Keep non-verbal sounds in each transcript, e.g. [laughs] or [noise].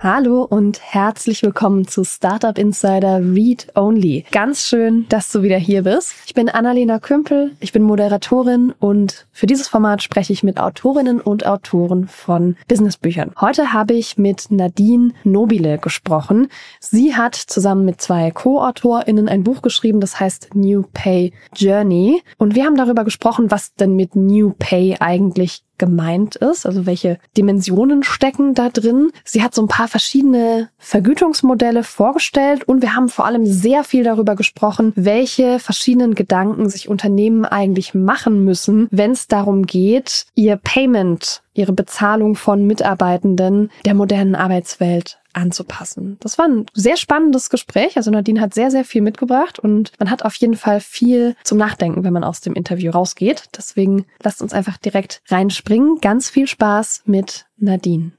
Hallo und herzlich willkommen zu Startup Insider Read Only. Ganz schön, dass du wieder hier bist. Ich bin Annalena Kümpel, ich bin Moderatorin und für dieses Format spreche ich mit Autorinnen und Autoren von Businessbüchern. Heute habe ich mit Nadine Nobile gesprochen. Sie hat zusammen mit zwei Co-AutorInnen ein Buch geschrieben, das heißt New Pay Journey. Und wir haben darüber gesprochen, was denn mit New Pay eigentlich gemeint ist, also welche Dimensionen stecken da drin. Sie hat so ein paar verschiedene Vergütungsmodelle vorgestellt und wir haben vor allem sehr viel darüber gesprochen, welche verschiedenen Gedanken sich Unternehmen eigentlich machen müssen, wenn es darum geht, ihr Payment, ihre Bezahlung von Mitarbeitenden der modernen Arbeitswelt anzupassen. Das war ein sehr spannendes Gespräch. Also Nadine hat sehr, sehr viel mitgebracht und man hat auf jeden Fall viel zum Nachdenken, wenn man aus dem Interview rausgeht. Deswegen lasst uns einfach direkt reinspringen. Ganz viel Spaß mit Nadine.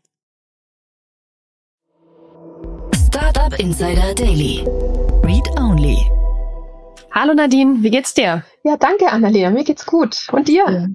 Startup Insider Daily. Read Only. Hallo Nadine, wie geht's dir? Ja, danke Annalena, mir geht's gut. Und dir?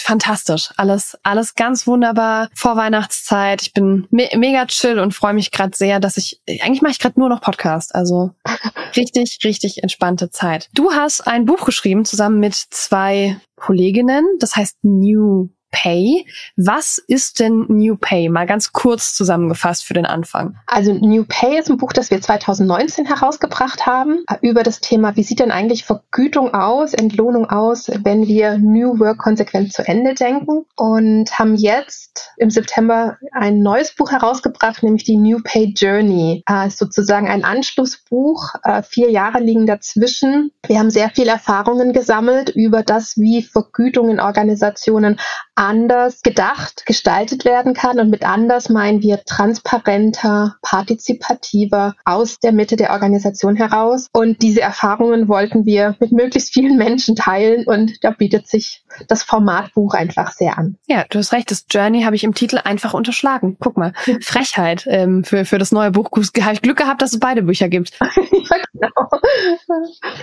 Fantastisch. Alles, alles ganz wunderbar. Vorweihnachtszeit. Ich bin me mega chill und freue mich gerade sehr, dass ich, eigentlich mache ich gerade nur noch Podcast. Also [laughs] richtig, richtig entspannte Zeit. Du hast ein Buch geschrieben zusammen mit zwei Kolleginnen. Das heißt New Pay. Was ist denn New Pay? Mal ganz kurz zusammengefasst für den Anfang. Also New Pay ist ein Buch, das wir 2019 herausgebracht haben über das Thema, wie sieht denn eigentlich Vergütung aus, Entlohnung aus, wenn wir New Work konsequent zu Ende denken und haben jetzt im September ein neues Buch herausgebracht, nämlich die New Pay Journey. Äh, sozusagen ein Anschlussbuch. Äh, vier Jahre liegen dazwischen. Wir haben sehr viele Erfahrungen gesammelt über das, wie Vergütung in Organisationen anders gedacht, gestaltet werden kann. Und mit anders meinen wir transparenter, partizipativer aus der Mitte der Organisation heraus. Und diese Erfahrungen wollten wir mit möglichst vielen Menschen teilen. Und da bietet sich das Formatbuch einfach sehr an. Ja, du hast recht. Das Journey habe ich im Titel einfach unterschlagen. Guck mal, [laughs] Frechheit ähm, für, für das neue Buch. Habe ich Glück gehabt, dass es beide Bücher gibt. [laughs] ja, genau.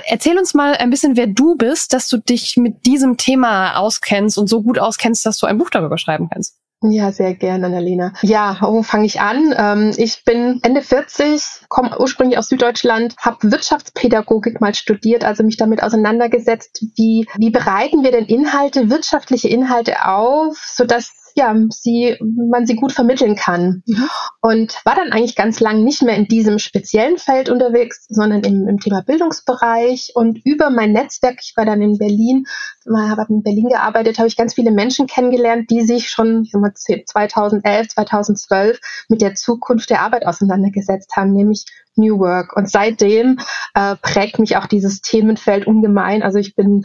Erzähl uns mal ein bisschen, wer du bist, dass du dich mit diesem Thema auskennst und so gut auskennst, dass du ein Buch darüber schreiben kannst. Ja, sehr gerne, Annalena. Ja, wo fange ich an? Ähm, ich bin Ende 40, komme ursprünglich aus Süddeutschland, habe Wirtschaftspädagogik mal studiert, also mich damit auseinandergesetzt, wie, wie bereiten wir denn Inhalte, wirtschaftliche Inhalte auf, sodass ja, sie, man sie gut vermitteln kann. Und war dann eigentlich ganz lang nicht mehr in diesem speziellen Feld unterwegs, sondern im, im Thema Bildungsbereich. Und über mein Netzwerk, ich war dann in Berlin, habe in Berlin gearbeitet, habe ich ganz viele Menschen kennengelernt, die sich schon 2011, 2012 mit der Zukunft der Arbeit auseinandergesetzt haben, nämlich New Work. Und seitdem äh, prägt mich auch dieses Themenfeld ungemein. Also ich bin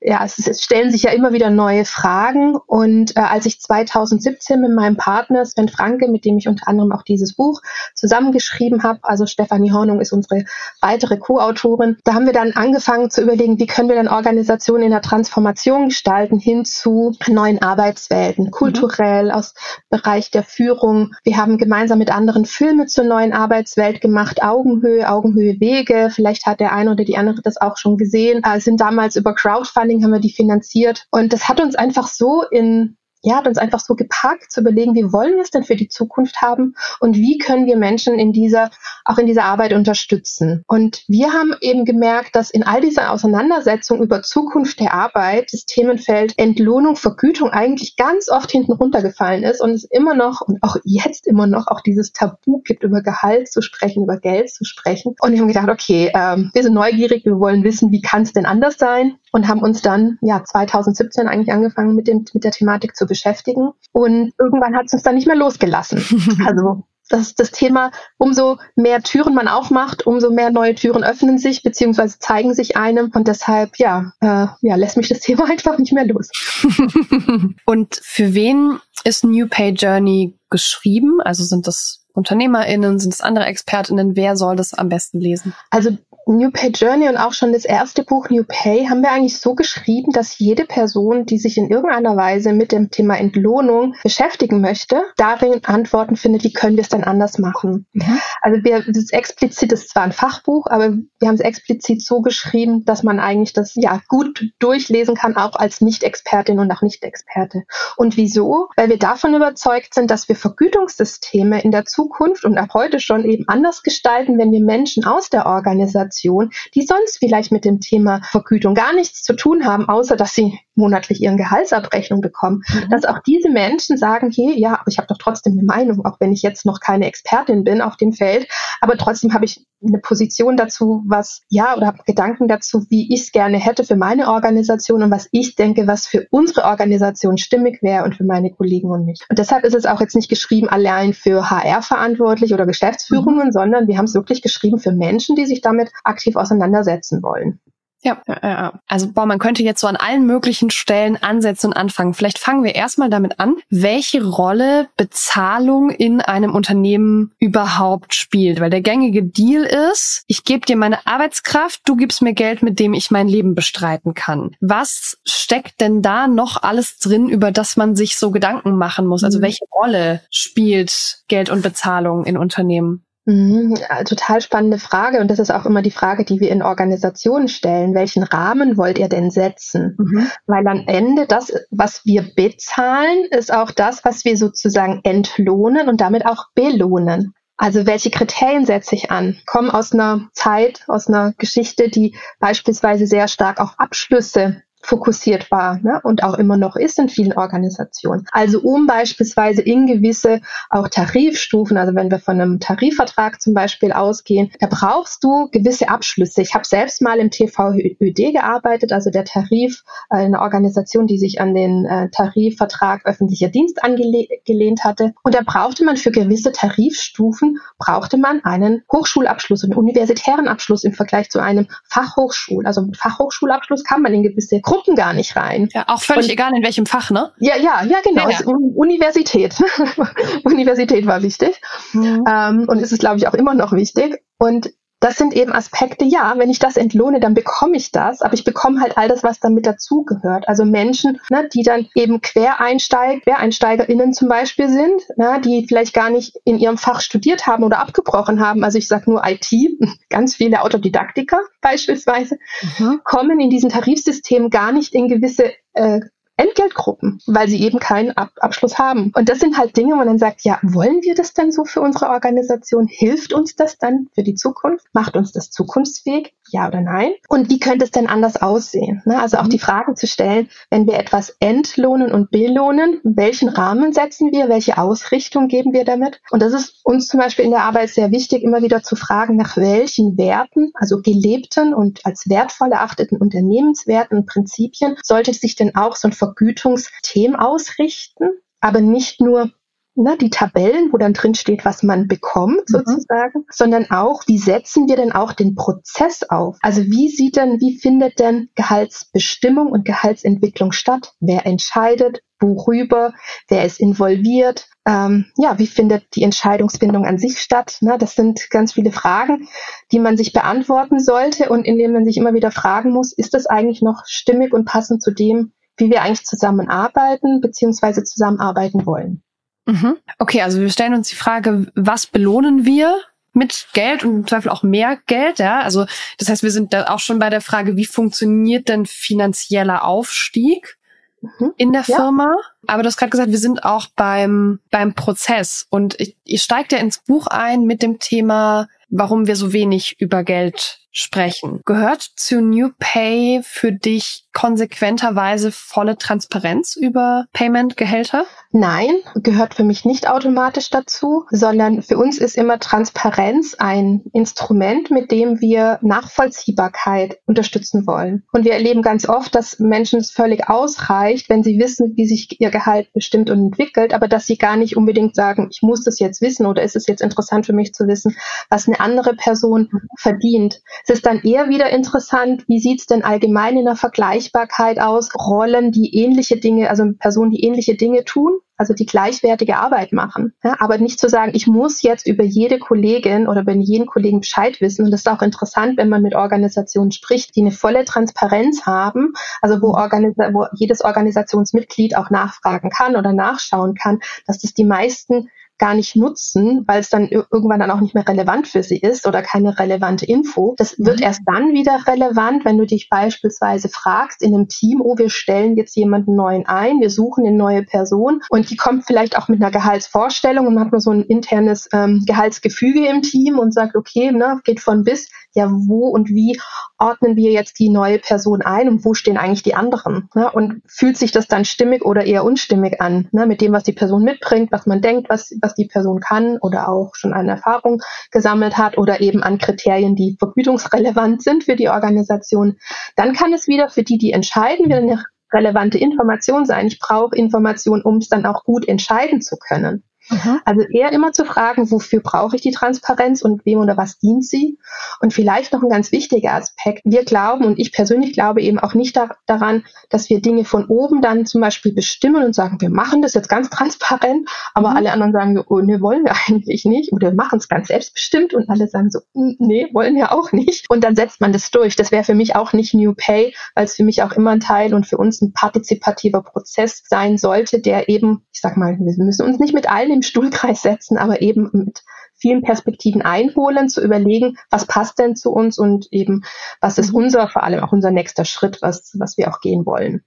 ja, es, es stellen sich ja immer wieder neue Fragen. Und äh, als ich 2017 mit meinem Partner Sven Franke, mit dem ich unter anderem auch dieses Buch zusammengeschrieben habe, also Stefanie Hornung ist unsere weitere Co-Autorin, da haben wir dann angefangen zu überlegen, wie können wir dann Organisationen in der Transformation gestalten hin zu neuen Arbeitswelten, kulturell, mhm. aus Bereich der Führung. Wir haben gemeinsam mit anderen Filme zur neuen Arbeitswelt gemacht, Augenhöhe, Augenhöhe Wege. Vielleicht hat der eine oder die andere das auch schon gesehen, äh, sind damals über Crowdfunding Crowdfunding haben wir die finanziert. Und das hat uns einfach so in ja, hat uns einfach so gepackt zu überlegen, wie wollen wir es denn für die Zukunft haben und wie können wir Menschen in dieser, auch in dieser Arbeit unterstützen. Und wir haben eben gemerkt, dass in all dieser Auseinandersetzung über Zukunft der Arbeit das Themenfeld Entlohnung, Vergütung eigentlich ganz oft hinten runtergefallen ist und es immer noch und auch jetzt immer noch auch dieses Tabu gibt, über Gehalt zu sprechen, über Geld zu sprechen. Und wir haben gedacht, okay, ähm, wir sind neugierig, wir wollen wissen, wie kann es denn anders sein? Und haben uns dann ja 2017 eigentlich angefangen mit dem mit der Thematik zu beschäftigen. Und irgendwann hat es uns dann nicht mehr losgelassen. [laughs] also das ist das Thema, umso mehr Türen man aufmacht, umso mehr neue Türen öffnen sich beziehungsweise zeigen sich einem. Und deshalb, ja, äh, ja, lässt mich das [laughs] Thema einfach nicht mehr los. [laughs] Und für wen ist New Pay Journey geschrieben? Also sind das UnternehmerInnen, sind es andere ExpertInnen? Wer soll das am besten lesen? Also New Pay Journey und auch schon das erste Buch New Pay haben wir eigentlich so geschrieben, dass jede Person, die sich in irgendeiner Weise mit dem Thema Entlohnung beschäftigen möchte, darin Antworten findet, wie können wir es dann anders machen. Mhm. Also wir, das ist explizit, das ist zwar ein Fachbuch, aber wir haben es explizit so geschrieben, dass man eigentlich das ja gut durchlesen kann, auch als Nicht-Expertin und auch Nicht-Experte. Und wieso? Weil wir davon überzeugt sind, dass wir Vergütungssysteme in der Zukunft und auch heute schon eben anders gestalten, wenn wir Menschen aus der Organisation, die sonst vielleicht mit dem Thema Vergütung gar nichts zu tun haben, außer dass sie monatlich ihren Gehaltsabrechnung bekommen, mhm. dass auch diese Menschen sagen, hey, ja, aber ich habe doch trotzdem eine Meinung, auch wenn ich jetzt noch keine Expertin bin auf dem Feld, aber trotzdem habe ich eine Position dazu, was, ja, oder habe Gedanken dazu, wie ich es gerne hätte für meine Organisation und was ich denke, was für unsere Organisation stimmig wäre und für meine Kollegen und mich. Und deshalb ist es auch jetzt nicht geschrieben allein für HR verantwortlich oder Geschäftsführungen, mhm. sondern wir haben es wirklich geschrieben für Menschen, die sich damit aktiv auseinandersetzen wollen. Ja, ja, also boah, man könnte jetzt so an allen möglichen Stellen ansetzen und anfangen. Vielleicht fangen wir erstmal damit an, welche Rolle Bezahlung in einem Unternehmen überhaupt spielt. Weil der gängige Deal ist, ich gebe dir meine Arbeitskraft, du gibst mir Geld, mit dem ich mein Leben bestreiten kann. Was steckt denn da noch alles drin, über das man sich so Gedanken machen muss? Also mhm. welche Rolle spielt Geld und Bezahlung in Unternehmen? Mhm, total spannende Frage und das ist auch immer die Frage, die wir in Organisationen stellen. Welchen Rahmen wollt ihr denn setzen? Mhm. Weil am Ende das, was wir bezahlen, ist auch das, was wir sozusagen entlohnen und damit auch belohnen. Also welche Kriterien setze ich an? Kommen aus einer Zeit, aus einer Geschichte, die beispielsweise sehr stark auf Abschlüsse fokussiert war ne, und auch immer noch ist in vielen Organisationen. Also um beispielsweise in gewisse auch Tarifstufen, also wenn wir von einem Tarifvertrag zum Beispiel ausgehen, da brauchst du gewisse Abschlüsse. Ich habe selbst mal im TVÖD gearbeitet, also der Tarif, äh, eine Organisation, die sich an den äh, Tarifvertrag öffentlicher Dienst angelehnt hatte. Und da brauchte man für gewisse Tarifstufen, brauchte man einen Hochschulabschluss, einen universitären Abschluss im Vergleich zu einem Fachhochschul. Also mit Fachhochschulabschluss kann man in gewisse Gruppen Gruppen gar nicht rein. Ja, auch völlig und, egal in welchem Fach, ne? Ja, ja, ja, genau. Ja, ja. Universität. [laughs] Universität war wichtig. Mhm. Ähm, und ist es, glaube ich, auch immer noch wichtig. Und das sind eben Aspekte, ja, wenn ich das entlohne, dann bekomme ich das, aber ich bekomme halt all das, was damit dazugehört. Also Menschen, ne, die dann eben Quereinsteig, QuereinsteigerInnen zum Beispiel sind, ne, die vielleicht gar nicht in ihrem Fach studiert haben oder abgebrochen haben. Also ich sage nur IT, [laughs] ganz viele Autodidaktiker beispielsweise, mhm. kommen in diesen Tarifsystemen gar nicht in gewisse äh, Entgeltgruppen, weil sie eben keinen Ab Abschluss haben. Und das sind halt Dinge, wo man dann sagt, ja, wollen wir das denn so für unsere Organisation? Hilft uns das dann für die Zukunft? Macht uns das zukunftsfähig? Ja oder nein? Und wie könnte es denn anders aussehen? Ne? Also auch mhm. die Fragen zu stellen, wenn wir etwas entlohnen und belohnen, welchen Rahmen setzen wir? Welche Ausrichtung geben wir damit? Und das ist uns zum Beispiel in der Arbeit sehr wichtig, immer wieder zu fragen, nach welchen Werten, also gelebten und als wertvoll erachteten Unternehmenswerten und Prinzipien, sollte sich denn auch so ein Vergütungssystem ausrichten, aber nicht nur ne, die Tabellen, wo dann drin steht, was man bekommt mhm. sozusagen, sondern auch, wie setzen wir denn auch den Prozess auf? Also wie sieht denn, wie findet denn Gehaltsbestimmung und Gehaltsentwicklung statt? Wer entscheidet? Worüber? Wer ist involviert? Ähm, ja, wie findet die Entscheidungsfindung an sich statt? Ne, das sind ganz viele Fragen, die man sich beantworten sollte und indem man sich immer wieder fragen muss, ist das eigentlich noch stimmig und passend zu dem, wie wir eigentlich zusammenarbeiten bzw. zusammenarbeiten wollen. Mhm. Okay, also wir stellen uns die Frage, was belohnen wir mit Geld und im Zweifel auch mehr Geld, ja? Also das heißt, wir sind da auch schon bei der Frage, wie funktioniert denn finanzieller Aufstieg mhm. in der ja. Firma? Aber du hast gerade gesagt, wir sind auch beim beim Prozess und ich, ich steigt ja ins Buch ein mit dem Thema, warum wir so wenig über Geld sprechen. Gehört zu New Pay für dich konsequenterweise volle Transparenz über Payment-Gehälter? Nein, gehört für mich nicht automatisch dazu, sondern für uns ist immer Transparenz ein Instrument, mit dem wir Nachvollziehbarkeit unterstützen wollen. Und wir erleben ganz oft, dass Menschen es völlig ausreicht, wenn sie wissen, wie sich ihr Gehalt bestimmt und entwickelt, aber dass sie gar nicht unbedingt sagen, ich muss das jetzt wissen oder ist es jetzt interessant für mich zu wissen, was eine andere Person verdient. Es ist dann eher wieder interessant, wie sieht es denn allgemein in der Vergleichbarkeit aus? Rollen, die ähnliche Dinge, also Personen, die ähnliche Dinge tun, also die gleichwertige Arbeit machen. Ja, aber nicht zu sagen, ich muss jetzt über jede Kollegin oder über jeden Kollegen Bescheid wissen. Und das ist auch interessant, wenn man mit Organisationen spricht, die eine volle Transparenz haben, also wo, Organisa wo jedes Organisationsmitglied auch nachfragen kann oder nachschauen kann, dass das die meisten gar nicht nutzen, weil es dann irgendwann dann auch nicht mehr relevant für sie ist oder keine relevante Info. Das wird mhm. erst dann wieder relevant, wenn du dich beispielsweise fragst in einem Team, oh, wir stellen jetzt jemanden neuen ein, wir suchen eine neue Person und die kommt vielleicht auch mit einer Gehaltsvorstellung und hat nur so ein internes ähm, Gehaltsgefüge im Team und sagt, okay, ne, geht von bis, ja, wo und wie ordnen wir jetzt die neue Person ein und wo stehen eigentlich die anderen? Ne? Und fühlt sich das dann stimmig oder eher unstimmig an, ne? mit dem, was die Person mitbringt, was man denkt, was, was die Person kann oder auch schon eine Erfahrung gesammelt hat oder eben an Kriterien, die vergütungsrelevant sind für die Organisation, dann kann es wieder für die, die entscheiden, wieder eine relevante Information sein. Ich brauche Information, um es dann auch gut entscheiden zu können. Mhm. Also eher immer zu fragen, wofür brauche ich die Transparenz und wem oder was dient sie? Und vielleicht noch ein ganz wichtiger Aspekt. Wir glauben und ich persönlich glaube eben auch nicht da, daran, dass wir Dinge von oben dann zum Beispiel bestimmen und sagen, wir machen das jetzt ganz transparent, aber mhm. alle anderen sagen, oh, nee, wollen wir [laughs] eigentlich nicht. Oder machen es ganz selbstbestimmt und alle sagen so, nee, wollen wir auch nicht. Und dann setzt man das durch. Das wäre für mich auch nicht New Pay, weil es für mich auch immer ein Teil und für uns ein partizipativer Prozess sein sollte, der eben, ich sag mal, wir müssen uns nicht mit allen im Stuhlkreis setzen, aber eben mit vielen Perspektiven einholen, zu überlegen, was passt denn zu uns und eben, was ist mhm. unser, vor allem auch unser nächster Schritt, was, was wir auch gehen wollen.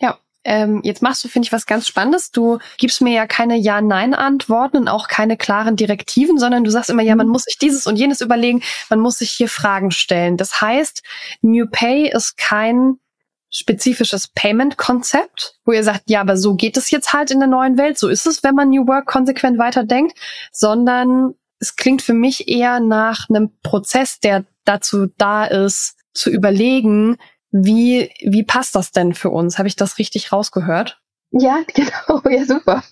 Ja, ähm, jetzt machst du, finde ich, was ganz Spannendes. Du gibst mir ja keine Ja-Nein-Antworten und auch keine klaren Direktiven, sondern du sagst immer, ja, man mhm. muss sich dieses und jenes überlegen, man muss sich hier Fragen stellen. Das heißt, New Pay ist kein spezifisches Payment-Konzept, wo ihr sagt, ja, aber so geht es jetzt halt in der neuen Welt, so ist es, wenn man New Work konsequent weiterdenkt, sondern es klingt für mich eher nach einem Prozess, der dazu da ist, zu überlegen, wie, wie passt das denn für uns? Habe ich das richtig rausgehört? Ja, [laughs] genau, ja, super.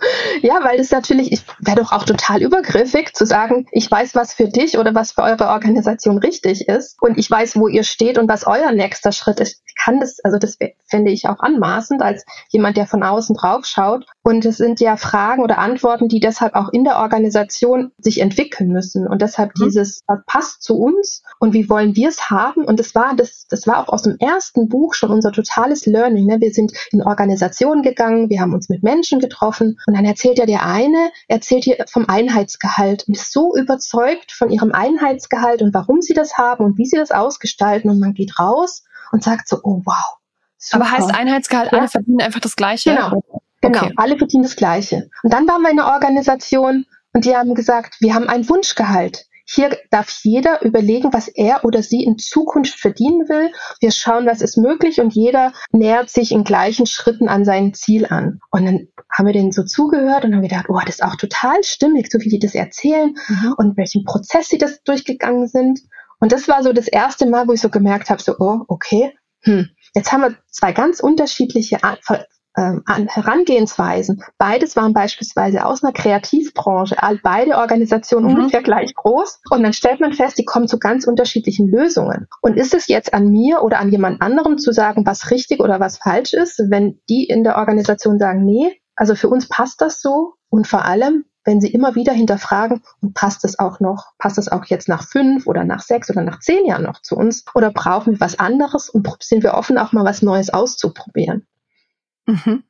Ja, weil es natürlich, ich wäre doch auch total übergriffig zu sagen, ich weiß, was für dich oder was für eure Organisation richtig ist und ich weiß, wo ihr steht und was euer nächster Schritt ist. Ich kann das, also das finde ich auch anmaßend als jemand, der von außen drauf schaut. Und es sind ja Fragen oder Antworten, die deshalb auch in der Organisation sich entwickeln müssen. Und deshalb mhm. dieses, was passt zu uns und wie wollen wir es haben? Und das war, das, das war auch aus dem ersten Buch schon unser totales Learning. Ne? Wir sind in Organisationen gegangen, wir haben uns mit Menschen getroffen und dann erzählt ja der eine, erzählt hier vom Einheitsgehalt und ist so überzeugt von ihrem Einheitsgehalt und warum sie das haben und wie sie das ausgestalten und man geht raus und sagt so, oh wow. Super. Aber heißt Einheitsgehalt, ja. alle verdienen einfach das Gleiche? Genau, genau, okay. alle verdienen das Gleiche. Und dann waren wir in einer Organisation und die haben gesagt, wir haben ein Wunschgehalt. Hier darf jeder überlegen, was er oder sie in Zukunft verdienen will. Wir schauen, was ist möglich und jeder nähert sich in gleichen Schritten an sein Ziel an. Und dann haben wir denen so zugehört und haben gedacht, oh, das ist auch total stimmig, so wie die das erzählen mhm. und welchen Prozess sie das durchgegangen sind. Und das war so das erste Mal, wo ich so gemerkt habe, so, oh, okay, hm, jetzt haben wir zwei ganz unterschiedliche ähm, an Herangehensweisen. Beides waren beispielsweise aus einer Kreativbranche, beide Organisationen mhm. ungefähr gleich groß. Und dann stellt man fest, die kommen zu ganz unterschiedlichen Lösungen. Und ist es jetzt an mir oder an jemand anderem zu sagen, was richtig oder was falsch ist, wenn die in der Organisation sagen, nee, also für uns passt das so und vor allem, wenn sie immer wieder hinterfragen, und passt es auch noch, passt es auch jetzt nach fünf oder nach sechs oder nach zehn Jahren noch zu uns oder brauchen wir was anderes und sind wir offen, auch mal was Neues auszuprobieren? Mhm.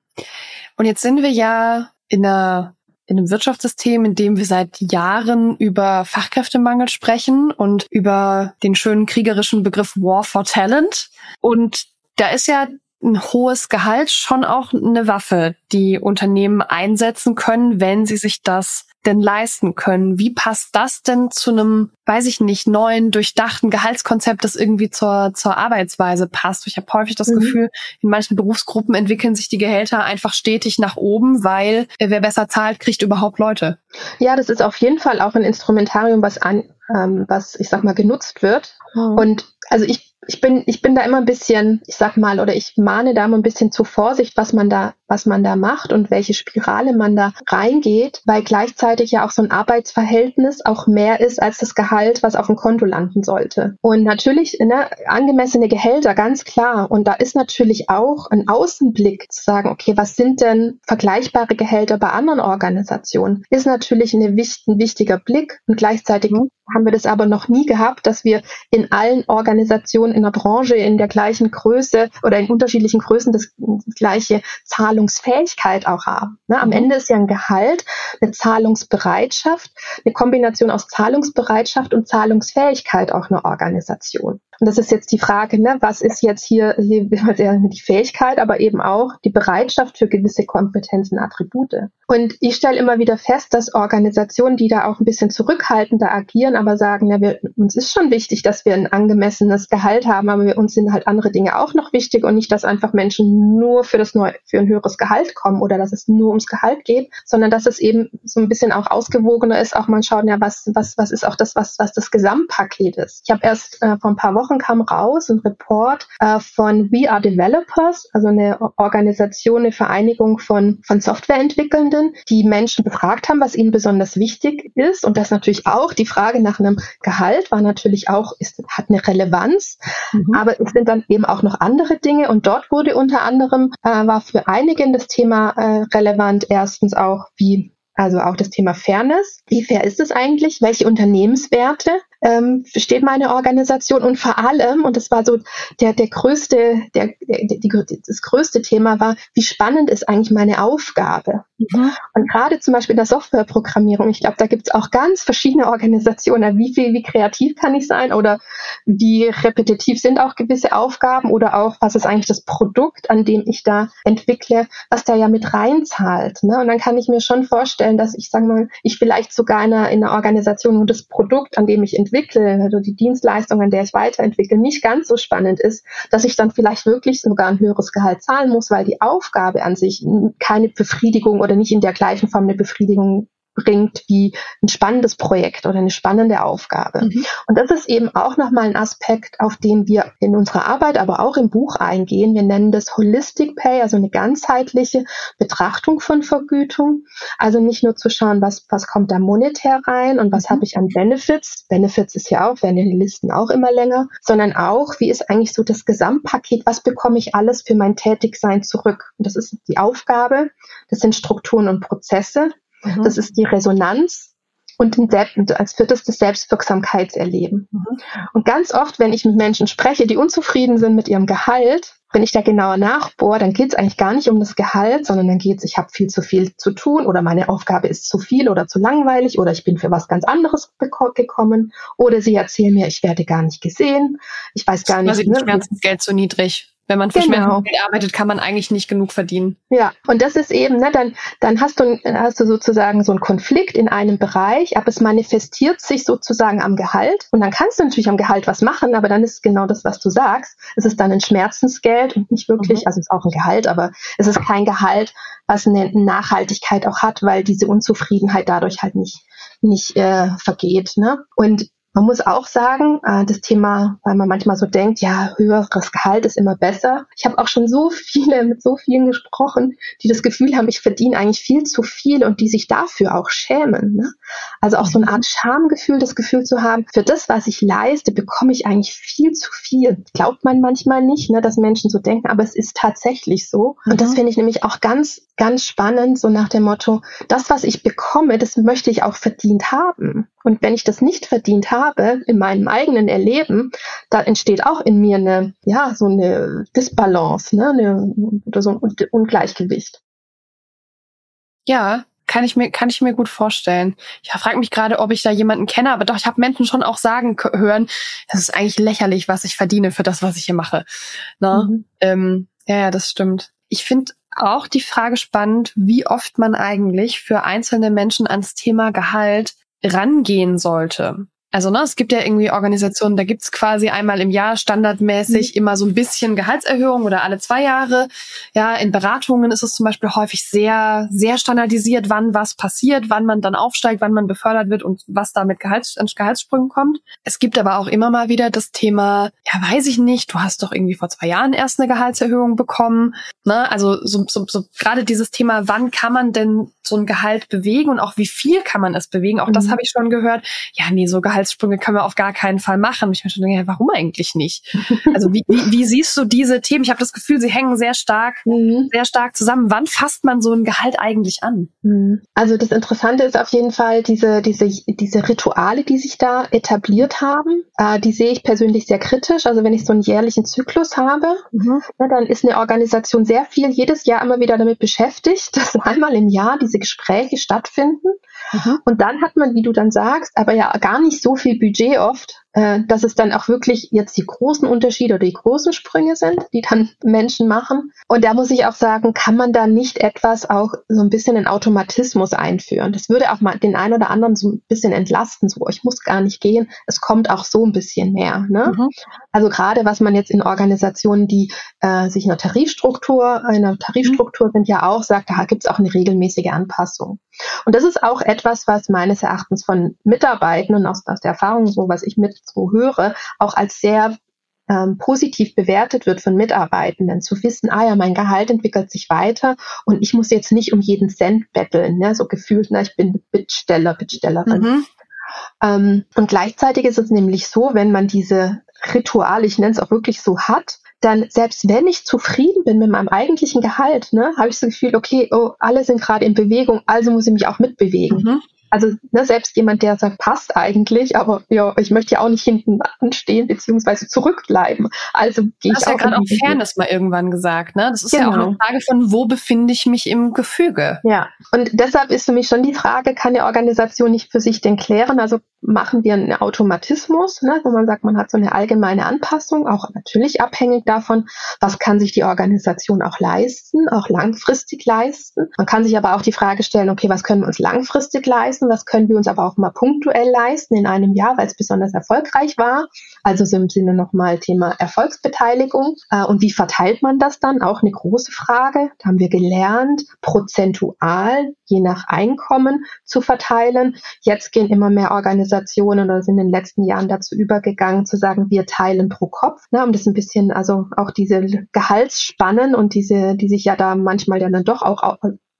Und jetzt sind wir ja in einer in einem Wirtschaftssystem, in dem wir seit Jahren über Fachkräftemangel sprechen und über den schönen kriegerischen Begriff War for Talent. Und da ist ja ein hohes Gehalt schon auch eine Waffe, die Unternehmen einsetzen können, wenn sie sich das denn leisten können? Wie passt das denn zu einem, weiß ich nicht, neuen, durchdachten Gehaltskonzept, das irgendwie zur, zur Arbeitsweise passt? Ich habe häufig das mhm. Gefühl, in manchen Berufsgruppen entwickeln sich die Gehälter einfach stetig nach oben, weil äh, wer besser zahlt, kriegt überhaupt Leute. Ja, das ist auf jeden Fall auch ein Instrumentarium, was an, ähm, was ich sag mal genutzt wird. Mhm. Und also ich ich bin, ich bin da immer ein bisschen, ich sag mal, oder ich mahne da immer ein bisschen zur Vorsicht, was man da, was man da macht und welche Spirale man da reingeht, weil gleichzeitig ja auch so ein Arbeitsverhältnis auch mehr ist als das Gehalt, was auf dem Konto landen sollte. Und natürlich, ne, angemessene Gehälter, ganz klar. Und da ist natürlich auch ein Außenblick zu sagen, okay, was sind denn vergleichbare Gehälter bei anderen Organisationen? Ist natürlich eine, ein wichtiger Blick und gleichzeitig mhm haben wir das aber noch nie gehabt, dass wir in allen Organisationen in der Branche in der gleichen Größe oder in unterschiedlichen Größen das, gleiche Zahlungsfähigkeit auch haben. Ne? Am mhm. Ende ist ja ein Gehalt, eine Zahlungsbereitschaft, eine Kombination aus Zahlungsbereitschaft und Zahlungsfähigkeit auch eine Organisation. Und das ist jetzt die Frage, ne, was ist jetzt hier, hier [laughs] die Fähigkeit, aber eben auch die Bereitschaft für gewisse Kompetenzen, Attribute. Und ich stelle immer wieder fest, dass Organisationen, die da auch ein bisschen zurückhaltender agieren, aber sagen, ja, wir, uns ist schon wichtig, dass wir ein angemessenes Gehalt haben, aber wir, uns sind halt andere Dinge auch noch wichtig und nicht, dass einfach Menschen nur für das neue, für ein höheres Gehalt kommen oder dass es nur ums Gehalt geht, sondern dass es eben so ein bisschen auch ausgewogener ist, auch mal schauen, ja, was, was, was ist auch das, was, was das Gesamtpaket ist. Ich habe erst äh, vor ein paar Wochen Wochen kam raus ein Report äh, von We Are Developers, also eine Organisation, eine Vereinigung von, von Softwareentwickelnden, die Menschen befragt haben, was ihnen besonders wichtig ist. Und das natürlich auch, die Frage nach einem Gehalt war natürlich auch, ist, hat eine Relevanz. Mhm. Aber es sind dann eben auch noch andere Dinge. Und dort wurde unter anderem, äh, war für einige das Thema äh, relevant, erstens auch, wie also auch das Thema Fairness. Wie fair ist es eigentlich? Welche Unternehmenswerte ähm, steht meine Organisation? Und vor allem, und das war so der, der größte, der, der, die, das größte Thema war, wie spannend ist eigentlich meine Aufgabe? Mhm. Und gerade zum Beispiel in der Softwareprogrammierung, ich glaube, da gibt es auch ganz verschiedene Organisationen. Wie viel, wie kreativ kann ich sein oder wie repetitiv sind auch gewisse Aufgaben oder auch, was ist eigentlich das Produkt, an dem ich da entwickle, was da ja mit reinzahlt. Ne? Und dann kann ich mir schon vorstellen, dass ich, sage mal, ich vielleicht sogar in einer, in einer Organisation, wo das Produkt, an dem ich entwickle, also die Dienstleistung, an der ich weiterentwickle, nicht ganz so spannend ist, dass ich dann vielleicht wirklich sogar ein höheres Gehalt zahlen muss, weil die Aufgabe an sich keine Befriedigung oder nicht in der gleichen Form eine Befriedigung bringt wie ein spannendes Projekt oder eine spannende Aufgabe. Mhm. Und das ist eben auch nochmal ein Aspekt, auf den wir in unserer Arbeit, aber auch im Buch eingehen. Wir nennen das Holistic Pay, also eine ganzheitliche Betrachtung von Vergütung. Also nicht nur zu schauen, was, was kommt da monetär rein und was mhm. habe ich an Benefits. Benefits ist ja auch, werden ja die Listen auch immer länger, sondern auch, wie ist eigentlich so das Gesamtpaket, was bekomme ich alles für mein Tätigsein zurück? Und das ist die Aufgabe, das sind Strukturen und Prozesse, Mhm. Das ist die Resonanz und als viertes das Selbstwirksamkeitserleben. Mhm. Und ganz oft, wenn ich mit Menschen spreche, die unzufrieden sind mit ihrem Gehalt, wenn ich da genauer nachbohre, dann geht es eigentlich gar nicht um das Gehalt, sondern dann geht es, ich habe viel zu viel zu tun oder meine Aufgabe ist zu viel oder zu langweilig oder ich bin für was ganz anderes gekommen oder sie erzählen mir, ich werde gar nicht gesehen, ich weiß gar nicht. Also ne, Schmerzensgeld zu niedrig. Wenn man für genau. Schmerzensgeld arbeitet, kann man eigentlich nicht genug verdienen. Ja, und das ist eben, ne, dann, dann hast du, hast du sozusagen so einen Konflikt in einem Bereich, aber es manifestiert sich sozusagen am Gehalt. Und dann kannst du natürlich am Gehalt was machen, aber dann ist genau das, was du sagst. Es ist dann ein Schmerzensgeld und nicht wirklich, mhm. also es ist auch ein Gehalt, aber es ist kein Gehalt, was eine Nachhaltigkeit auch hat, weil diese Unzufriedenheit dadurch halt nicht, nicht äh, vergeht. Ne? Und man muss auch sagen, äh, das Thema, weil man manchmal so denkt, ja, höheres Gehalt ist immer besser. Ich habe auch schon so viele mit so vielen gesprochen, die das Gefühl haben, ich verdiene eigentlich viel zu viel und die sich dafür auch schämen. Ne? Also auch so eine Art Schamgefühl, das Gefühl zu haben, für das, was ich leiste, bekomme ich eigentlich viel zu viel. Glaubt man manchmal nicht, ne, dass Menschen so denken, aber es ist tatsächlich so. Und das mhm. finde ich nämlich auch ganz, ganz spannend, so nach dem Motto, das, was ich bekomme, das möchte ich auch verdient haben. Und wenn ich das nicht verdient habe in meinem eigenen Erleben, da entsteht auch in mir eine, ja, so eine Disbalance, ne, eine, oder so ein Ungleichgewicht. Ja, kann ich mir kann ich mir gut vorstellen. Ich frage mich gerade, ob ich da jemanden kenne, aber doch ich habe Menschen schon auch sagen hören, das ist eigentlich lächerlich, was ich verdiene für das, was ich hier mache. Ne? Mhm. Ähm, ja, ja, das stimmt. Ich finde auch die Frage spannend, wie oft man eigentlich für einzelne Menschen ans Thema Gehalt rangehen sollte. Also ne, es gibt ja irgendwie Organisationen, da gibt's quasi einmal im Jahr standardmäßig mhm. immer so ein bisschen Gehaltserhöhung oder alle zwei Jahre. Ja, in Beratungen ist es zum Beispiel häufig sehr, sehr standardisiert, wann was passiert, wann man dann aufsteigt, wann man befördert wird und was da mit Gehalts Gehaltssprüngen kommt. Es gibt aber auch immer mal wieder das Thema, ja, weiß ich nicht, du hast doch irgendwie vor zwei Jahren erst eine Gehaltserhöhung bekommen. Ne? Also so, so, so gerade dieses Thema, wann kann man denn so ein Gehalt bewegen und auch wie viel kann man es bewegen, auch mhm. das habe ich schon gehört. Ja, nee, so Gehalt Gehaltssprünge können wir auf gar keinen Fall machen. Und ich mir schon denke, warum eigentlich nicht? Also wie, wie, wie siehst du diese Themen? Ich habe das Gefühl, sie hängen sehr stark, mhm. sehr stark zusammen. Wann fasst man so ein Gehalt eigentlich an? Mhm. Also das Interessante ist auf jeden Fall diese, diese, diese Rituale, die sich da etabliert haben. Äh, die sehe ich persönlich sehr kritisch. Also wenn ich so einen jährlichen Zyklus habe, mhm. na, dann ist eine Organisation sehr viel jedes Jahr immer wieder damit beschäftigt, [laughs] dass einmal im Jahr diese Gespräche stattfinden. Mhm. Und dann hat man, wie du dann sagst, aber ja gar nicht so viel Budget oft, äh, dass es dann auch wirklich jetzt die großen Unterschiede oder die großen Sprünge sind, die dann Menschen machen. Und da muss ich auch sagen, kann man da nicht etwas auch so ein bisschen in Automatismus einführen. Das würde auch mal den einen oder anderen so ein bisschen entlasten, so ich muss gar nicht gehen, es kommt auch so ein bisschen mehr. Ne? Mhm. Also gerade was man jetzt in Organisationen, die äh, sich in einer Tarifstruktur, in einer Tarifstruktur sind ja auch sagt, da gibt es auch eine regelmäßige Anpassung. Und das ist auch etwas, was meines Erachtens von Mitarbeitenden aus, aus der Erfahrung, so was ich mit so höre, auch als sehr ähm, positiv bewertet wird von Mitarbeitenden, zu wissen, ah ja, mein Gehalt entwickelt sich weiter und ich muss jetzt nicht um jeden Cent betteln, ne? so gefühlt, na, ich bin Bittsteller, Bittstellerin. Mhm. Ähm, und gleichzeitig ist es nämlich so, wenn man diese Rituale, ich nenne es auch wirklich so, hat, dann selbst wenn ich zufrieden bin mit meinem eigentlichen Gehalt, ne, habe ich das Gefühl, okay, oh, alle sind gerade in Bewegung, also muss ich mich auch mitbewegen. Mhm also ne, selbst jemand, der sagt, passt eigentlich, aber ja, ich möchte ja auch nicht hinten anstehen beziehungsweise zurückbleiben. Also gehe ich hast ja gerade auch Fairness mal irgendwann gesagt, ne? Das ist genau. ja auch eine genau. Frage von, wo befinde ich mich im Gefüge? Ja, und deshalb ist für mich schon die Frage, kann die Organisation nicht für sich denn klären? Also machen wir einen Automatismus, ne, wo man sagt, man hat so eine allgemeine Anpassung, auch natürlich abhängig davon, was kann sich die Organisation auch leisten, auch langfristig leisten. Man kann sich aber auch die Frage stellen, okay, was können wir uns langfristig leisten? Leisten, was können wir uns aber auch mal punktuell leisten in einem Jahr, weil es besonders erfolgreich war. Also so im Sinne nochmal Thema Erfolgsbeteiligung. Äh, und wie verteilt man das dann? Auch eine große Frage. Da haben wir gelernt, prozentual, je nach Einkommen zu verteilen. Jetzt gehen immer mehr Organisationen oder sind in den letzten Jahren dazu übergegangen, zu sagen, wir teilen pro Kopf, ne, um das ein bisschen, also auch diese Gehaltsspannen und diese, die sich ja da manchmal ja dann doch auch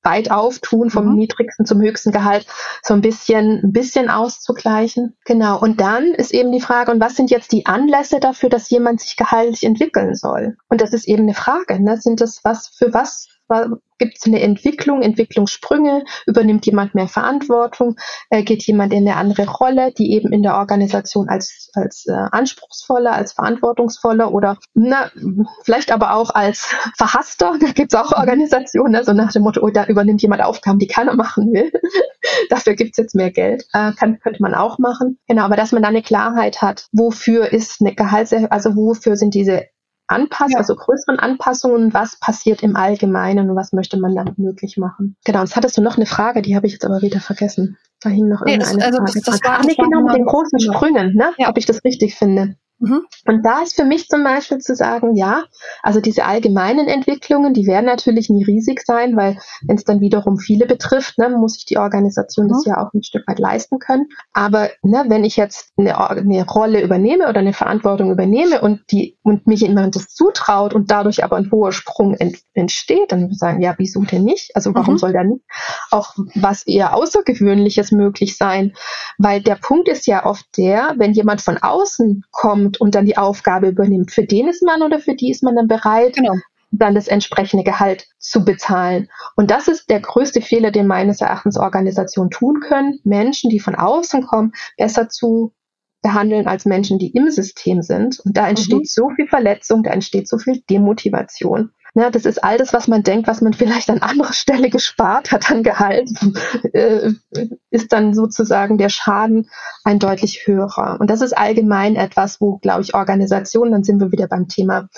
weit auftun, vom mhm. niedrigsten zum höchsten Gehalt, so ein bisschen, ein bisschen auszugleichen. Genau. Und dann ist eben die Frage, und was sind jetzt die Anlässe dafür, dass jemand sich gehaltlich entwickeln soll? Und das ist eben eine Frage. Ne? Sind das was, für was Gibt es eine Entwicklung, Entwicklungssprünge? Übernimmt jemand mehr Verantwortung? Äh, geht jemand in eine andere Rolle, die eben in der Organisation als, als äh, anspruchsvoller, als verantwortungsvoller oder na, vielleicht aber auch als [laughs] verhasster? Da gibt es auch Organisationen, also nach dem Motto, oh, da übernimmt jemand Aufgaben, die keiner machen will. [laughs] Dafür gibt es jetzt mehr Geld. Äh, kann, könnte man auch machen. Genau, aber dass man da eine Klarheit hat, wofür ist eine Gehaltserhöhung, also wofür sind diese Anpassungen, ja. also größeren Anpassungen, was passiert im Allgemeinen und was möchte man damit möglich machen. Genau, jetzt hattest du noch eine Frage, die habe ich jetzt aber wieder vergessen. Da hing noch nee, irgendeine das, also Frage. Das, das war, Ach, nee, genau, mit den großen Sprüngen, ne? Ja. ob ich das richtig finde. Mhm. Und da ist für mich zum Beispiel zu sagen, ja, also diese allgemeinen Entwicklungen, die werden natürlich nie riesig sein, weil wenn es dann wiederum viele betrifft, ne, muss sich die Organisation mhm. das ja auch ein Stück weit leisten können. Aber ne, wenn ich jetzt eine, eine Rolle übernehme oder eine Verantwortung übernehme und die und mich jemand das zutraut und dadurch aber ein hoher Sprung ent, entsteht, dann würde ich sagen, ja, wieso denn nicht? Also warum mhm. soll da nicht auch was eher Außergewöhnliches möglich sein? Weil der Punkt ist ja oft der, wenn jemand von außen kommt kommt und dann die Aufgabe übernimmt. Für den ist man oder für die ist man dann bereit, genau. dann das entsprechende Gehalt zu bezahlen. Und das ist der größte Fehler, den meines Erachtens Organisationen tun können, Menschen, die von außen kommen, besser zu behandeln als Menschen, die im System sind. Und da entsteht mhm. so viel Verletzung, da entsteht so viel Demotivation. Ja, das ist all das, was man denkt, was man vielleicht an anderer Stelle gespart hat an Gehalt, [laughs] äh, ist dann sozusagen der Schaden ein deutlich höherer. Und das ist allgemein etwas, wo, glaube ich, Organisationen, dann sind wir wieder beim Thema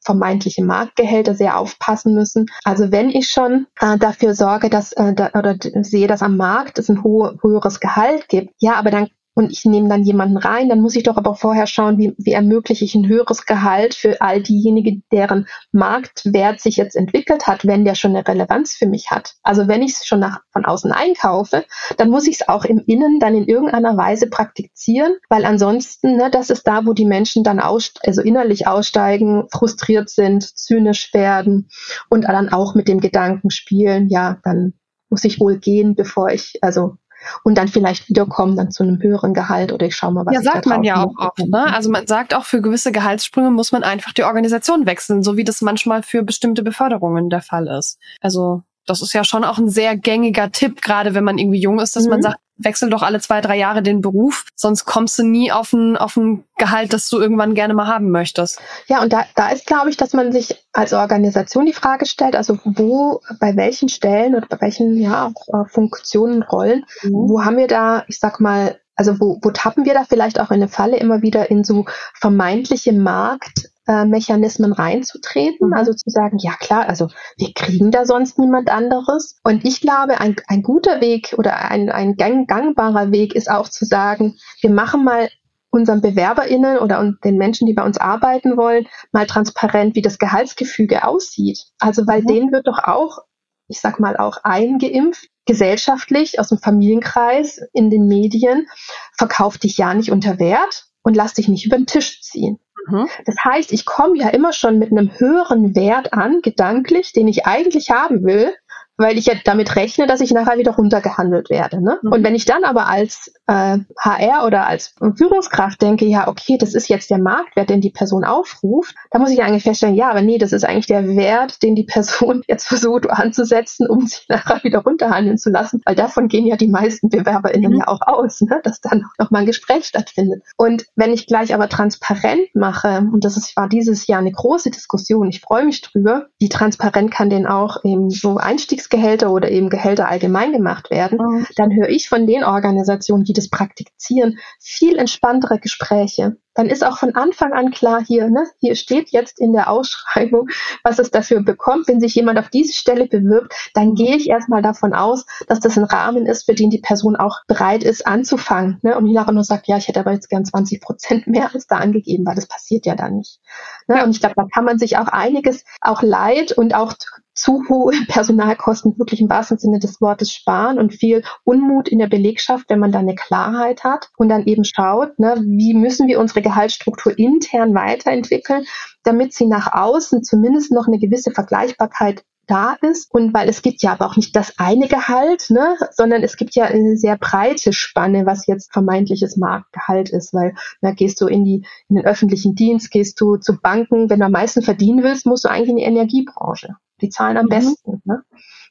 vermeintliche Marktgehälter sehr aufpassen müssen. Also wenn ich schon äh, dafür sorge, dass äh, da, oder sehe, dass am Markt es ein ho höheres Gehalt gibt, ja, aber dann und ich nehme dann jemanden rein, dann muss ich doch aber vorher schauen, wie, wie ermögliche ich ein höheres Gehalt für all diejenigen, deren Marktwert sich jetzt entwickelt hat, wenn der schon eine Relevanz für mich hat. Also wenn ich es schon nach, von außen einkaufe, dann muss ich es auch im Innen dann in irgendeiner Weise praktizieren, weil ansonsten, ne, das ist da, wo die Menschen dann aus, also innerlich aussteigen, frustriert sind, zynisch werden und dann auch mit dem Gedanken spielen, ja, dann muss ich wohl gehen, bevor ich, also und dann vielleicht wiederkommen dann zu einem höheren Gehalt oder ich schaue mal, was Ja, sagt man ja auch oft. Ne? Also man sagt auch, für gewisse Gehaltssprünge muss man einfach die Organisation wechseln, so wie das manchmal für bestimmte Beförderungen der Fall ist. Also das ist ja schon auch ein sehr gängiger Tipp, gerade wenn man irgendwie jung ist, dass mhm. man sagt, wechsel doch alle zwei, drei Jahre den Beruf, sonst kommst du nie auf ein, auf ein Gehalt, das du irgendwann gerne mal haben möchtest. Ja, und da, da ist, glaube ich, dass man sich als Organisation die Frage stellt, also wo, bei welchen Stellen oder bei welchen ja, äh, Funktionen, Rollen, mhm. wo haben wir da, ich sag mal, also wo, wo tappen wir da vielleicht auch in eine Falle immer wieder in so vermeintliche Markt, äh, Mechanismen reinzutreten, mhm. also zu sagen, ja klar, also wir kriegen da sonst niemand anderes. Und ich glaube, ein, ein guter Weg oder ein, ein gang, gangbarer Weg ist auch zu sagen, wir machen mal unseren BewerberInnen oder den Menschen, die bei uns arbeiten wollen, mal transparent, wie das Gehaltsgefüge aussieht. Also, weil mhm. denen wird doch auch, ich sag mal, auch eingeimpft, gesellschaftlich, aus dem Familienkreis, in den Medien, verkauf dich ja nicht unter Wert und lass dich nicht über den Tisch ziehen. Mhm. Das heißt, ich komme ja immer schon mit einem höheren Wert an, gedanklich, den ich eigentlich haben will, weil ich ja damit rechne, dass ich nachher wieder runtergehandelt werde. Ne? Mhm. Und wenn ich dann aber als äh, HR oder als Führungskraft denke, ja, okay, das ist jetzt der Marktwert, den die Person aufruft, dann muss ich eigentlich feststellen, ja, aber nee, das ist eigentlich der Wert, den die Person [laughs] jetzt versucht anzusetzen, um sich nachher wieder runterhandeln zu lassen, weil davon gehen ja die meisten BewerberInnen mhm. ja auch aus, ne? dass dann [laughs] nochmal ein Gespräch stattfindet. Und wenn ich gleich aber transparent mache, und das ist, war dieses Jahr eine große Diskussion, ich freue mich drüber, wie transparent kann denn auch eben so Einstiegs Einstiegsgehälter oder eben Gehälter allgemein gemacht werden, mhm. dann höre ich von den Organisationen, die das praktizieren, viel entspanntere Gespräche dann ist auch von Anfang an klar hier, ne, hier steht jetzt in der Ausschreibung, was es dafür bekommt. Wenn sich jemand auf diese Stelle bewirbt, dann gehe ich erstmal davon aus, dass das ein Rahmen ist, für den die Person auch bereit ist anzufangen. Ne, und nicht nachher nur sagt, ja, ich hätte aber jetzt gern 20 Prozent mehr als da angegeben, weil das passiert ja dann nicht. Ne, ja. Und ich glaube, da kann man sich auch einiges, auch Leid und auch zu hohe [laughs] Personalkosten wirklich im wahrsten Sinne des Wortes sparen und viel Unmut in der Belegschaft, wenn man da eine Klarheit hat und dann eben schaut, ne, wie müssen wir unsere Gehaltsstruktur intern weiterentwickeln, damit sie nach außen zumindest noch eine gewisse Vergleichbarkeit da ist. Und weil es gibt ja aber auch nicht das eine Gehalt, ne, sondern es gibt ja eine sehr breite Spanne, was jetzt vermeintliches Marktgehalt ist, weil da gehst du in die in den öffentlichen Dienst, gehst du zu Banken, wenn du am meisten verdienen willst, musst du eigentlich in die Energiebranche. Die zahlen am mhm. besten, ne?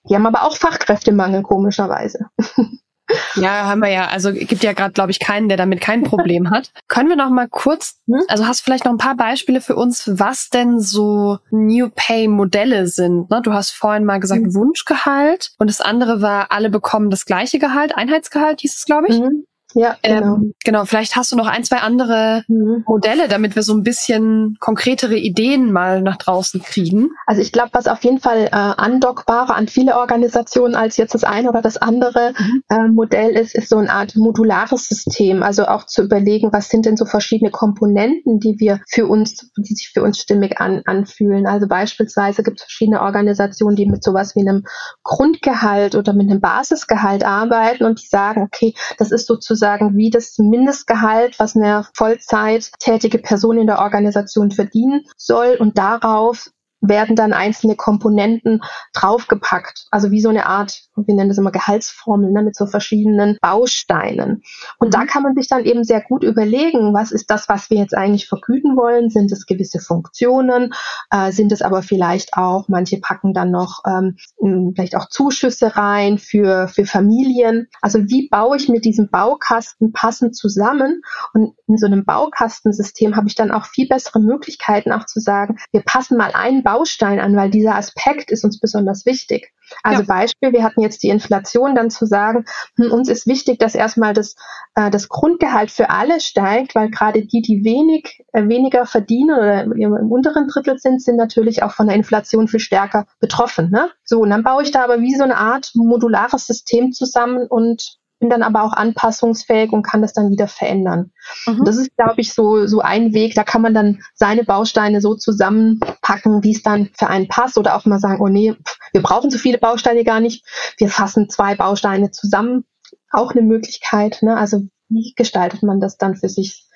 Die haben aber auch Fachkräftemangel komischerweise. [laughs] Ja, haben wir ja. Also gibt ja gerade, glaube ich, keinen, der damit kein Problem hat. [laughs] Können wir noch mal kurz, hm? also hast du vielleicht noch ein paar Beispiele für uns, was denn so New Pay Modelle sind? Ne? Du hast vorhin mal gesagt mhm. Wunschgehalt und das andere war, alle bekommen das gleiche Gehalt, Einheitsgehalt hieß es, glaube ich. Mhm. Ja, genau. Ähm, genau, vielleicht hast du noch ein, zwei andere mhm. Modelle, damit wir so ein bisschen konkretere Ideen mal nach draußen kriegen. Also ich glaube, was auf jeden Fall äh, andockbarer an viele Organisationen als jetzt das eine oder das andere mhm. äh, Modell ist, ist so eine Art modulares System. Also auch zu überlegen, was sind denn so verschiedene Komponenten, die wir für uns, die sich für uns stimmig an, anfühlen. Also beispielsweise gibt es verschiedene Organisationen, die mit sowas wie einem Grundgehalt oder mit einem Basisgehalt arbeiten und die sagen, okay, das ist sozusagen sozusagen wie das Mindestgehalt, was eine Vollzeit tätige Person in der Organisation verdienen soll und darauf werden dann einzelne Komponenten draufgepackt. Also wie so eine Art, wir nennen das immer Gehaltsformel, ne, mit so verschiedenen Bausteinen. Und mhm. da kann man sich dann eben sehr gut überlegen, was ist das, was wir jetzt eigentlich vergüten wollen? Sind es gewisse Funktionen? Äh, sind es aber vielleicht auch, manche packen dann noch ähm, vielleicht auch Zuschüsse rein für, für Familien. Also wie baue ich mit diesem Baukasten passend zusammen? Und in so einem Baukastensystem habe ich dann auch viel bessere Möglichkeiten, auch zu sagen, wir passen mal einen Baukasten Baustein an, weil dieser Aspekt ist uns besonders wichtig. Also ja. Beispiel, wir hatten jetzt die Inflation, dann zu sagen, hm, uns ist wichtig, dass erstmal das, äh, das Grundgehalt für alle steigt, weil gerade die, die wenig, äh, weniger verdienen oder im unteren Drittel sind, sind natürlich auch von der Inflation viel stärker betroffen. Ne? So, und dann baue ich da aber wie so eine Art modulares System zusammen und bin dann aber auch anpassungsfähig und kann das dann wieder verändern. Mhm. Das ist, glaube ich, so, so ein Weg. Da kann man dann seine Bausteine so zusammenpacken, wie es dann für einen passt oder auch mal sagen, oh nee, wir brauchen so viele Bausteine gar nicht. Wir fassen zwei Bausteine zusammen. Auch eine Möglichkeit. Ne? Also wie gestaltet man das dann für sich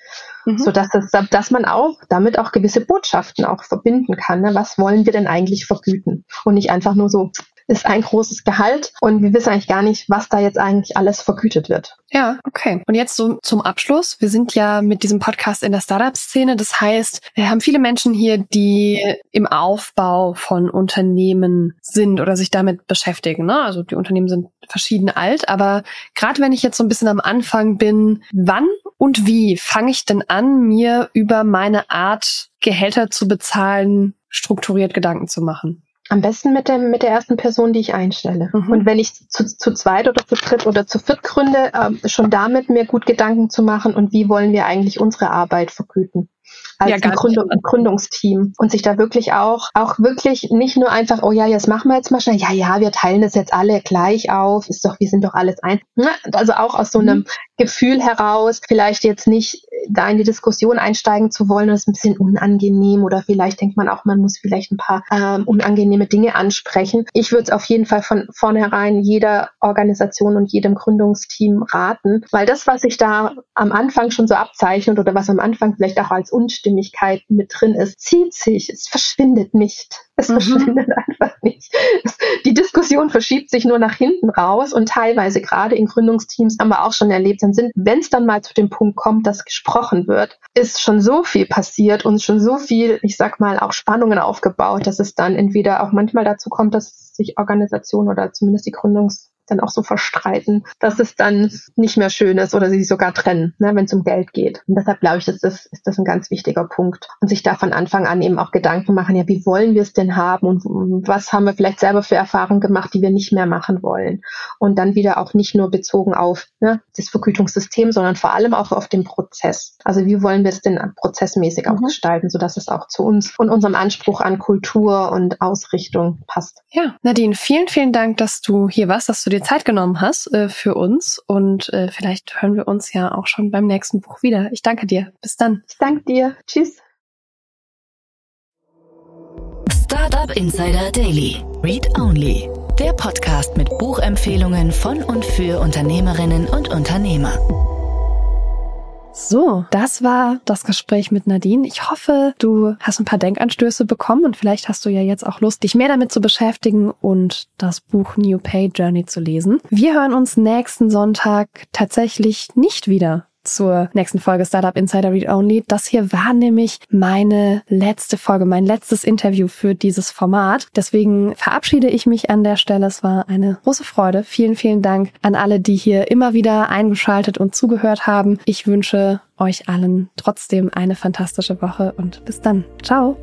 Mhm. So dass, das, dass man auch damit auch gewisse Botschaften auch verbinden kann. Ne? Was wollen wir denn eigentlich vergüten? Und nicht einfach nur so, ist ein großes Gehalt und wir wissen eigentlich gar nicht, was da jetzt eigentlich alles vergütet wird. Ja, okay. Und jetzt so zum Abschluss. Wir sind ja mit diesem Podcast in der Startup-Szene. Das heißt, wir haben viele Menschen hier, die im Aufbau von Unternehmen sind oder sich damit beschäftigen. Ne? Also die Unternehmen sind verschieden alt, aber gerade wenn ich jetzt so ein bisschen am Anfang bin, wann und wie fange ich denn an, mir über meine Art, Gehälter zu bezahlen, strukturiert Gedanken zu machen? Am besten mit, dem, mit der ersten Person, die ich einstelle. Mhm. Und wenn ich zu, zu zweit oder zu dritt oder zu viert gründe, äh, schon damit mir gut Gedanken zu machen und wie wollen wir eigentlich unsere Arbeit vergüten als ja, Gründung, Gründungsteam und sich da wirklich auch, auch wirklich nicht nur einfach, oh ja, jetzt machen wir jetzt mal schnell, ja, ja, wir teilen das jetzt alle gleich auf, ist doch, wir sind doch alles ein. Also auch aus so einem mhm. Gefühl heraus, vielleicht jetzt nicht da in die Diskussion einsteigen zu wollen, das ist ein bisschen unangenehm oder vielleicht denkt man auch, man muss vielleicht ein paar ähm, unangenehme Dinge ansprechen. Ich würde es auf jeden Fall von vornherein jeder Organisation und jedem Gründungsteam raten, weil das, was sich da am Anfang schon so abzeichnet oder was am Anfang vielleicht auch als Unstimmigkeit mit drin ist, zieht sich, es verschwindet nicht. Es mhm. verschwindet einfach nicht. Die Diskussion verschiebt sich nur nach hinten raus und teilweise gerade in Gründungsteams haben wir auch schon erlebt, dann sind, wenn es dann mal zu dem Punkt kommt, dass gesprochen wird, ist schon so viel passiert und schon so viel, ich sag mal, auch Spannungen aufgebaut, dass es dann entweder auch manchmal dazu kommt, dass sich Organisationen oder zumindest die Gründungs dann auch so verstreiten, dass es dann nicht mehr schön ist oder sie sich sogar trennen, ne, wenn es um Geld geht. Und deshalb glaube ich, ist das, ist das ein ganz wichtiger Punkt. Und sich da von Anfang an eben auch Gedanken machen, ja, wie wollen wir es denn haben und was haben wir vielleicht selber für Erfahrungen gemacht, die wir nicht mehr machen wollen. Und dann wieder auch nicht nur bezogen auf ne, das Vergütungssystem, sondern vor allem auch auf den Prozess. Also wie wollen wir es denn prozessmäßig mhm. auch gestalten, sodass es auch zu uns und unserem Anspruch an Kultur und Ausrichtung passt. Ja, Nadine, vielen, vielen Dank, dass du hier warst, dass du dir dir Zeit genommen hast äh, für uns und äh, vielleicht hören wir uns ja auch schon beim nächsten Buch wieder. Ich danke dir. Bis dann. Ich danke dir. Tschüss. Startup Insider Daily. Read Only. Der Podcast mit Buchempfehlungen von und für Unternehmerinnen und Unternehmer. So, das war das Gespräch mit Nadine. Ich hoffe, du hast ein paar Denkanstöße bekommen und vielleicht hast du ja jetzt auch Lust, dich mehr damit zu beschäftigen und das Buch New Pay Journey zu lesen. Wir hören uns nächsten Sonntag tatsächlich nicht wieder zur nächsten Folge Startup Insider Read Only. Das hier war nämlich meine letzte Folge, mein letztes Interview für dieses Format. Deswegen verabschiede ich mich an der Stelle. Es war eine große Freude. Vielen, vielen Dank an alle, die hier immer wieder eingeschaltet und zugehört haben. Ich wünsche euch allen trotzdem eine fantastische Woche und bis dann. Ciao.